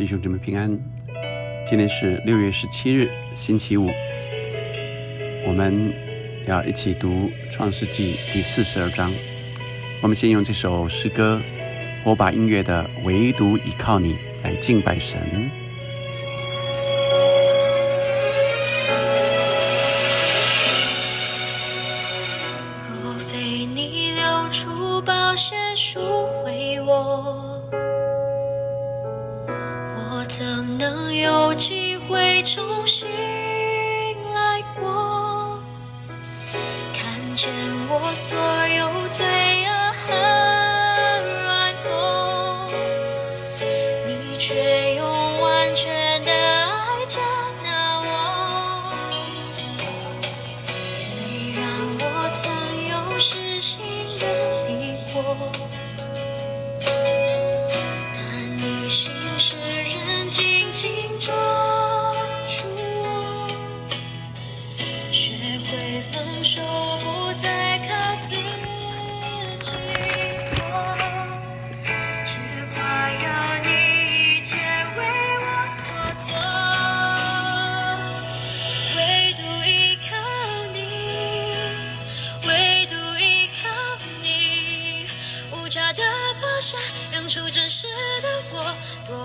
弟兄姊妹平安。今天是六月十七日，星期五。我们要一起读《创世纪》第四十二章。我们先用这首诗歌《火把音乐的唯独依靠你》来敬拜神。若非你流出宝血赎回，我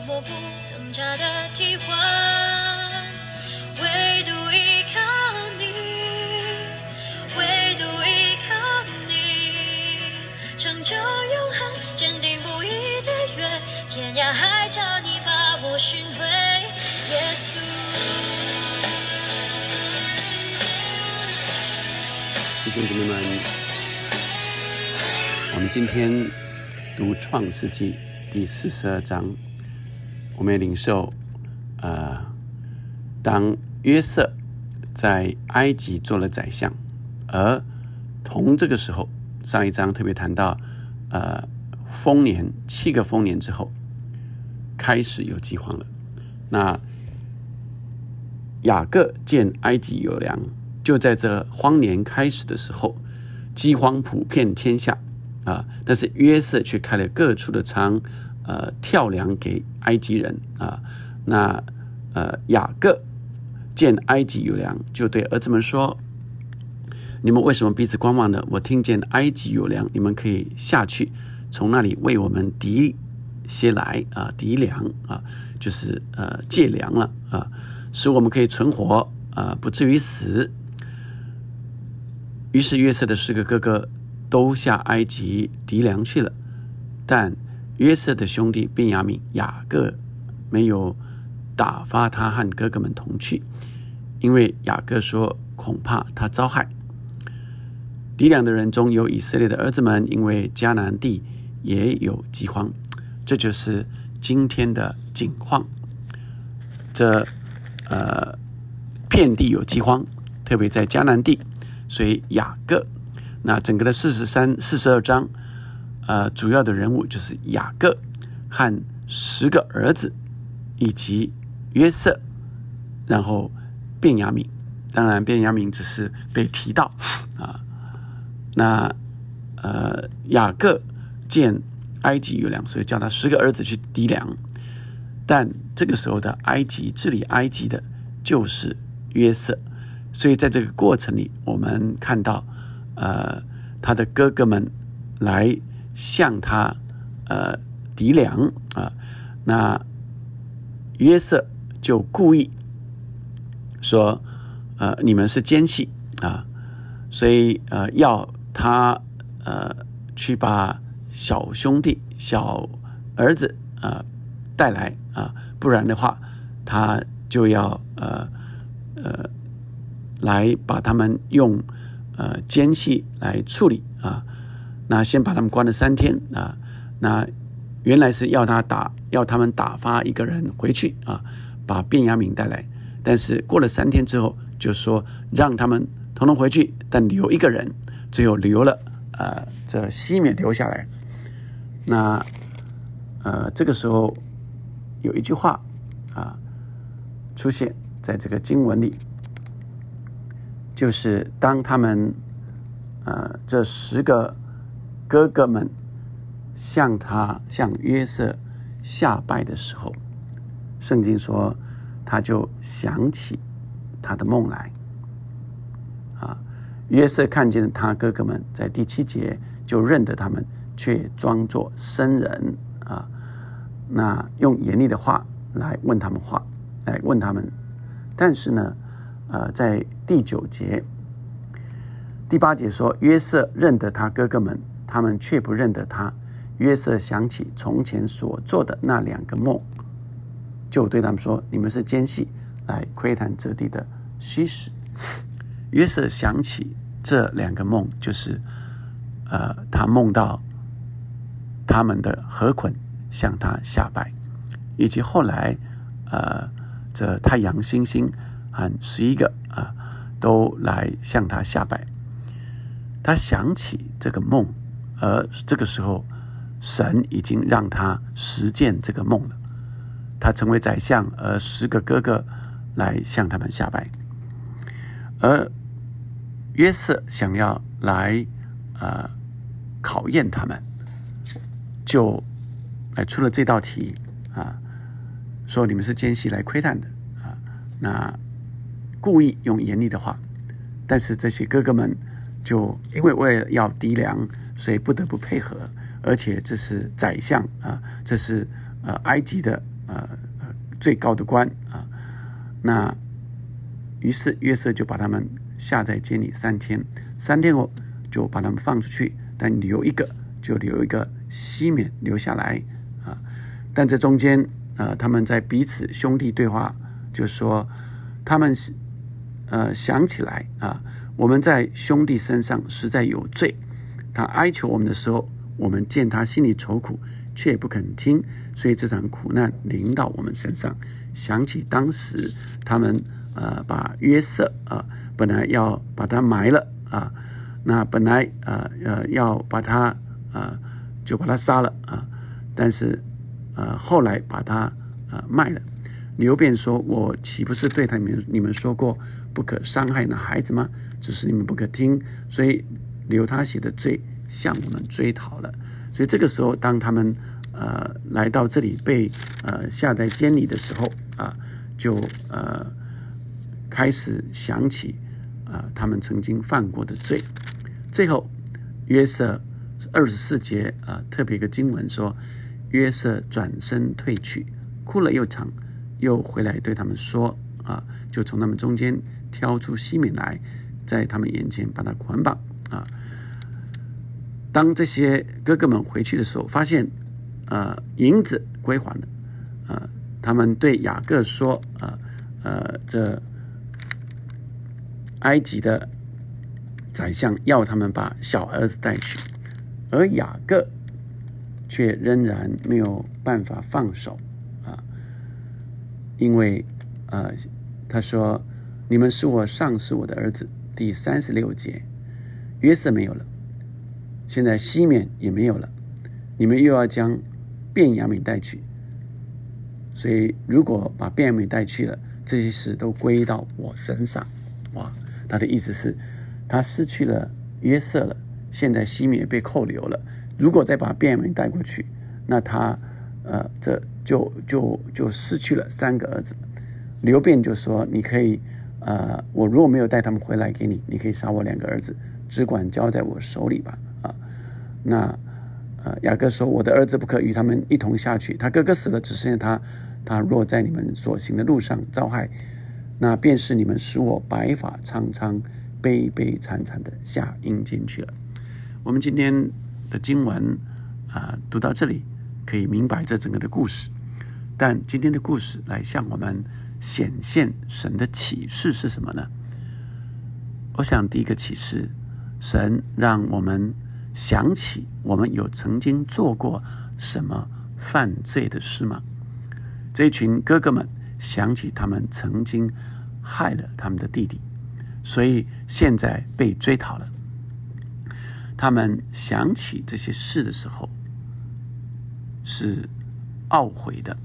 多么不等价的替换。唯独依靠你，唯独依靠你，成就永恒，坚定不移的约，天涯海角你把我寻回，耶稣。弟兄姊妹们，我们今天读《创世纪》第四十二章，我们也领受，呃，当约瑟在埃及做了宰相，而同这个时候，上一章特别谈到，呃，丰年七个丰年之后，开始有饥荒了。那雅各见埃及有粮，就在这荒年开始的时候，饥荒普遍天下啊。但是约瑟却开了各处的仓，呃，跳粮给埃及人啊。那呃，雅各见埃及有粮，就对儿子们说：“你们为什么彼此观望呢？我听见埃及有粮，你们可以下去，从那里为我们敌些来啊，敌粮啊，就是呃借粮了啊。”使我们可以存活啊、不至于死。于是约瑟的四个哥哥都下埃及敌粮去了，但约瑟的兄弟便雅悯、雅各没有打发他和哥哥们同去，因为雅各说恐怕他遭害。敌粮的人中有以色列的儿子们，因为迦南地也有饥荒，这就是今天的景况。这呃，遍地有饥荒，特别在迦南地，所以雅各，那整个的四十三、四十二章，呃，主要的人物就是雅各和十个儿子，以及约瑟，然后便雅敏，当然便雅敏只是被提到啊。那呃，雅各见埃及有粮，所以叫他十个儿子去抵粮。但这个时候的埃及治理埃及的就是约瑟，所以在这个过程里，我们看到，呃，他的哥哥们来向他呃敌粮啊，那约瑟就故意说，呃，你们是奸细啊，所以呃要他呃去把小兄弟、小儿子啊。带来啊，不然的话，他就要呃呃来把他们用呃奸细来处理。那先把他们关了三天啊。那原来是要他打，要他们打发一个人回去啊，把卞雅敏带来。但是过了三天之后，就说让他们统统回去，但留一个人，最后留了呃这西缅留下来。那呃这个时候。有一句话啊，出现在这个经文里，就是当他们呃这十个哥哥们向他向约瑟下拜的时候，圣经说，他就想起他的梦来。啊，约瑟看见他哥哥们，在第七节就认得他们，却装作生人啊。那用严厉的话来问他们话，来问他们。但是呢，呃，在第九节、第八节说，约瑟认得他哥哥们，他们却不认得他。约瑟想起从前所做的那两个梦，就对他们说：“你们是奸细，来窥探这地的虚实。”约瑟想起这两个梦，就是呃，他梦到他们的河捆向他下拜，以及后来呃。这太阳、星星和十一个啊，都来向他下拜。他想起这个梦，而这个时候，神已经让他实践这个梦了。他成为宰相，而十个哥哥来向他们下拜。而约瑟想要来呃考验他们，就来出了这道题啊。说你们是奸细来窥探的啊，那故意用严厉的话，但是这些哥哥们就因为为了要敌粮，所以不得不配合，而且这是宰相啊，这是呃埃及的呃最高的官啊，那于是约瑟就把他们下在监里三天，三天后就把他们放出去，但留一个就留一个西缅留下来啊，但这中间。呃，他们在彼此兄弟对话，就说他们呃想起来啊，我们在兄弟身上实在有罪。他哀求我们的时候，我们见他心里愁苦，却不肯听，所以这场苦难临到我们身上。想起当时他们呃把约瑟啊，本来要把他埋了啊，那本来呃呃要把他啊就把他杀了啊，但是。呃，后来把他呃卖了。刘辩说：“我岂不是对他们你们说过不可伤害那孩子吗？只是你们不可听，所以留他写的罪向我们追讨了。所以这个时候，当他们呃来到这里被呃下在监里的时候啊，就呃开始想起啊他们曾经犯过的罪。最后约瑟二十四节啊，特别一个经文说。”约瑟转身退去，哭了又长，又回来对他们说：“啊，就从他们中间挑出西敏来，在他们眼前把他捆绑。”啊，当这些哥哥们回去的时候，发现，呃，银子归还了。啊，他们对雅各说：“啊，呃，这埃及的宰相要他们把小儿子带去，而雅各。”却仍然没有办法放手啊！因为啊，他说：“你们是我上是我的儿子。”第三十六节，约瑟没有了，现在西缅也没有了，你们又要将卞雅敏带去，所以如果把卞雅敏带去了，这些事都归到我身上。哇！他的意思是，他失去了约瑟了，现在西缅被扣留了。如果再把卞雅明带过去，那他，呃，这就就就失去了三个儿子。刘辩就说：“你可以，呃，我如果没有带他们回来给你，你可以杀我两个儿子，只管交在我手里吧。”啊，那，呃，雅各说：“我的儿子不可与他们一同下去，他哥哥死了，只剩下他。他若在你们所行的路上遭害，那便是你们使我白发苍苍、悲悲惨惨的下阴间去了。”我们今天。的经文啊，读到这里可以明白这整个的故事。但今天的故事来向我们显现神的启示是什么呢？我想第一个启示，神让我们想起我们有曾经做过什么犯罪的事吗？这群哥哥们想起他们曾经害了他们的弟弟，所以现在被追讨了。他们想起这些事的时候，是懊悔的。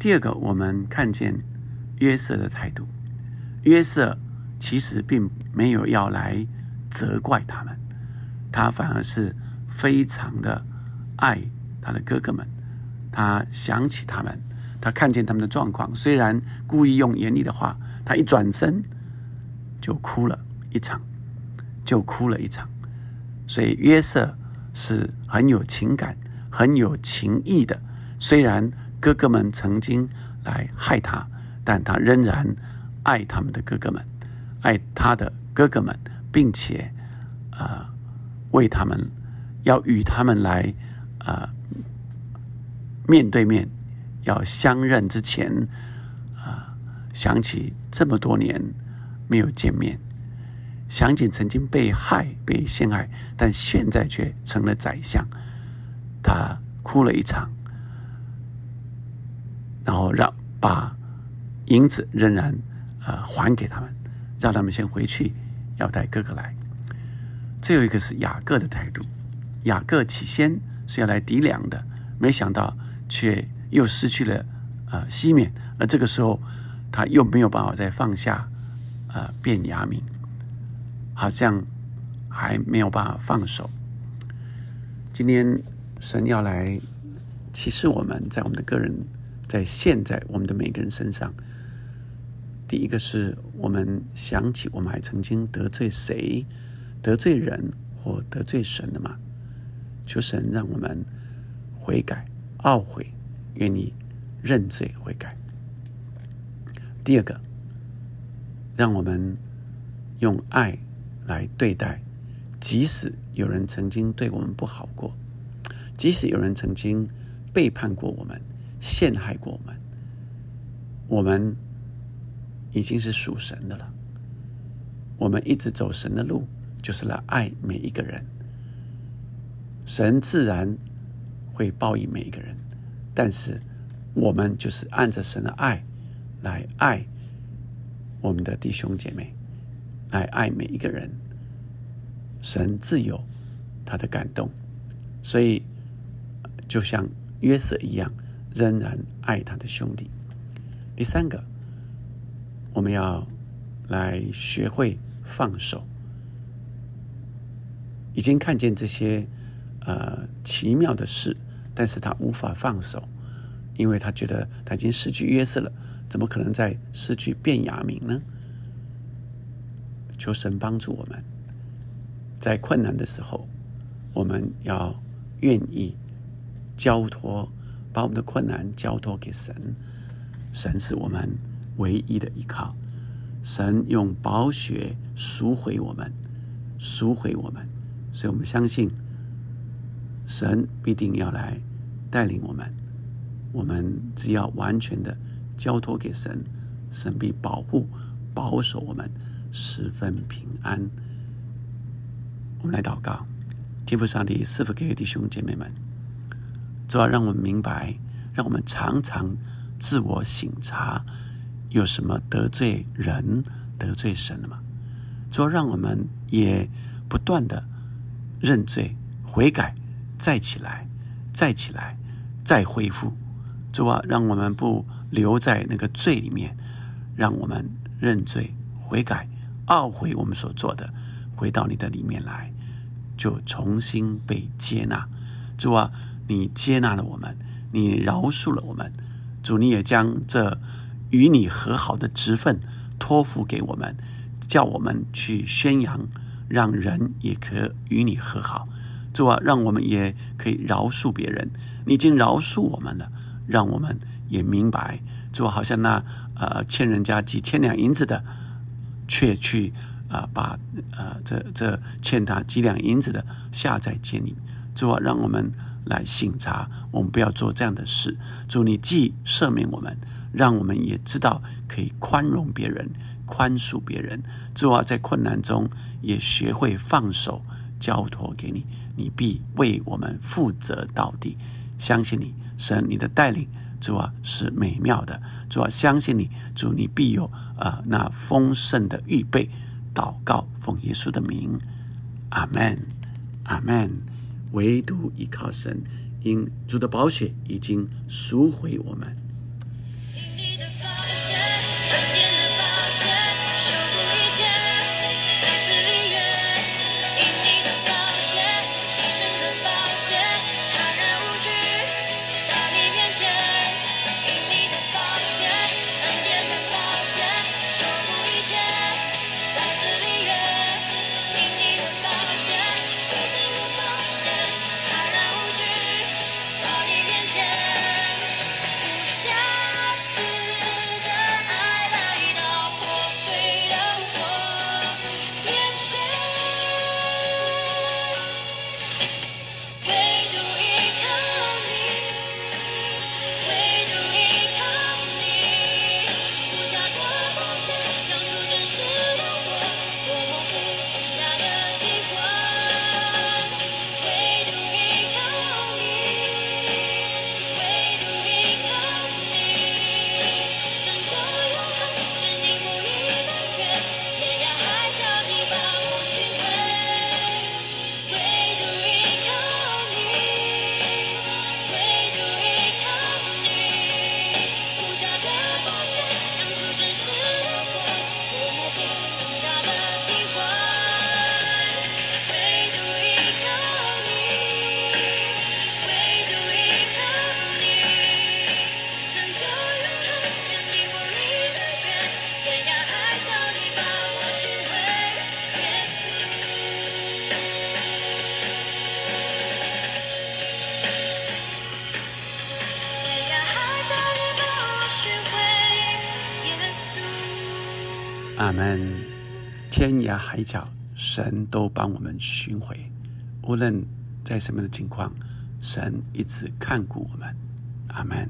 第二个，我们看见约瑟的态度。约瑟其实并没有要来责怪他们，他反而是非常的爱他的哥哥们。他想起他们，他看见他们的状况，虽然故意用严厉的话，他一转身就哭了一场，就哭了一场。所以约瑟是很有情感、很有情义的。虽然哥哥们曾经来害他，但他仍然爱他们的哥哥们，爱他的哥哥们，并且呃为他们要与他们来呃面对面要相认之前啊，想起这么多年没有见面。想起曾经被害、被陷害，但现在却成了宰相，他哭了一场，然后让把银子仍然呃还给他们，让他们先回去，要带哥哥来。最后一个是雅各的态度，雅各起先是要来抵粮的，没想到却又失去了呃西缅，而这个时候他又没有办法再放下呃变雅敏。好像还没有办法放手。今天神要来启示我们在我们的个人，在现在我们的每个人身上。第一个是我们想起我们还曾经得罪谁、得罪人或得罪神的吗？求神让我们悔改、懊悔，愿意认罪悔改。第二个，让我们用爱。来对待，即使有人曾经对我们不好过，即使有人曾经背叛过我们、陷害过我们，我们已经是属神的了。我们一直走神的路，就是来爱每一个人。神自然会报应每一个人，但是我们就是按着神的爱来爱我们的弟兄姐妹。来爱每一个人，神自有他的感动，所以就像约瑟一样，仍然爱他的兄弟。第三个，我们要来学会放手。已经看见这些呃奇妙的事，但是他无法放手，因为他觉得他已经失去约瑟了，怎么可能再失去卞雅明呢？求神帮助我们，在困难的时候，我们要愿意交托，把我们的困难交托给神。神是我们唯一的依靠。神用宝血赎回我们，赎回我们，所以我们相信神必定要来带领我们。我们只要完全的交托给神，神必保护、保守我们。十分平安。我们来祷告，天父上帝赐福给弟兄姐妹们，主要让我们明白，让我们常常自我省察，有什么得罪人、得罪神的吗？主要让我们也不断的认罪、悔改，再起来，再起来，再恢复。主啊，让我们不留在那个罪里面，让我们认罪悔改。懊悔我们所做的，回到你的里面来，就重新被接纳。主啊，你接纳了我们，你饶恕了我们。主，你也将这与你和好的职分托付给我们，叫我们去宣扬，让人也可与你和好。主啊，让我们也可以饶恕别人。你已经饶恕我们了，让我们也明白。主，好像那呃欠人家几千两银子的。却去啊，把呃这这欠他几两银子的下在监里，主啊，让我们来醒察，我们不要做这样的事。主，你既赦免我们，让我们也知道可以宽容别人，宽恕别人。主啊，在困难中也学会放手，交托给你，你必为我们负责到底。相信你，神，你的带领。主啊，是美妙的。主啊，相信你，主你必有啊那丰盛的预备。祷告，奉耶稣的名，阿门，阿门。唯独依靠神，因主的宝血已经赎回我们。阿门。天涯海角，神都帮我们寻回。无论在什么样的情况，神一直看顾我们。阿门。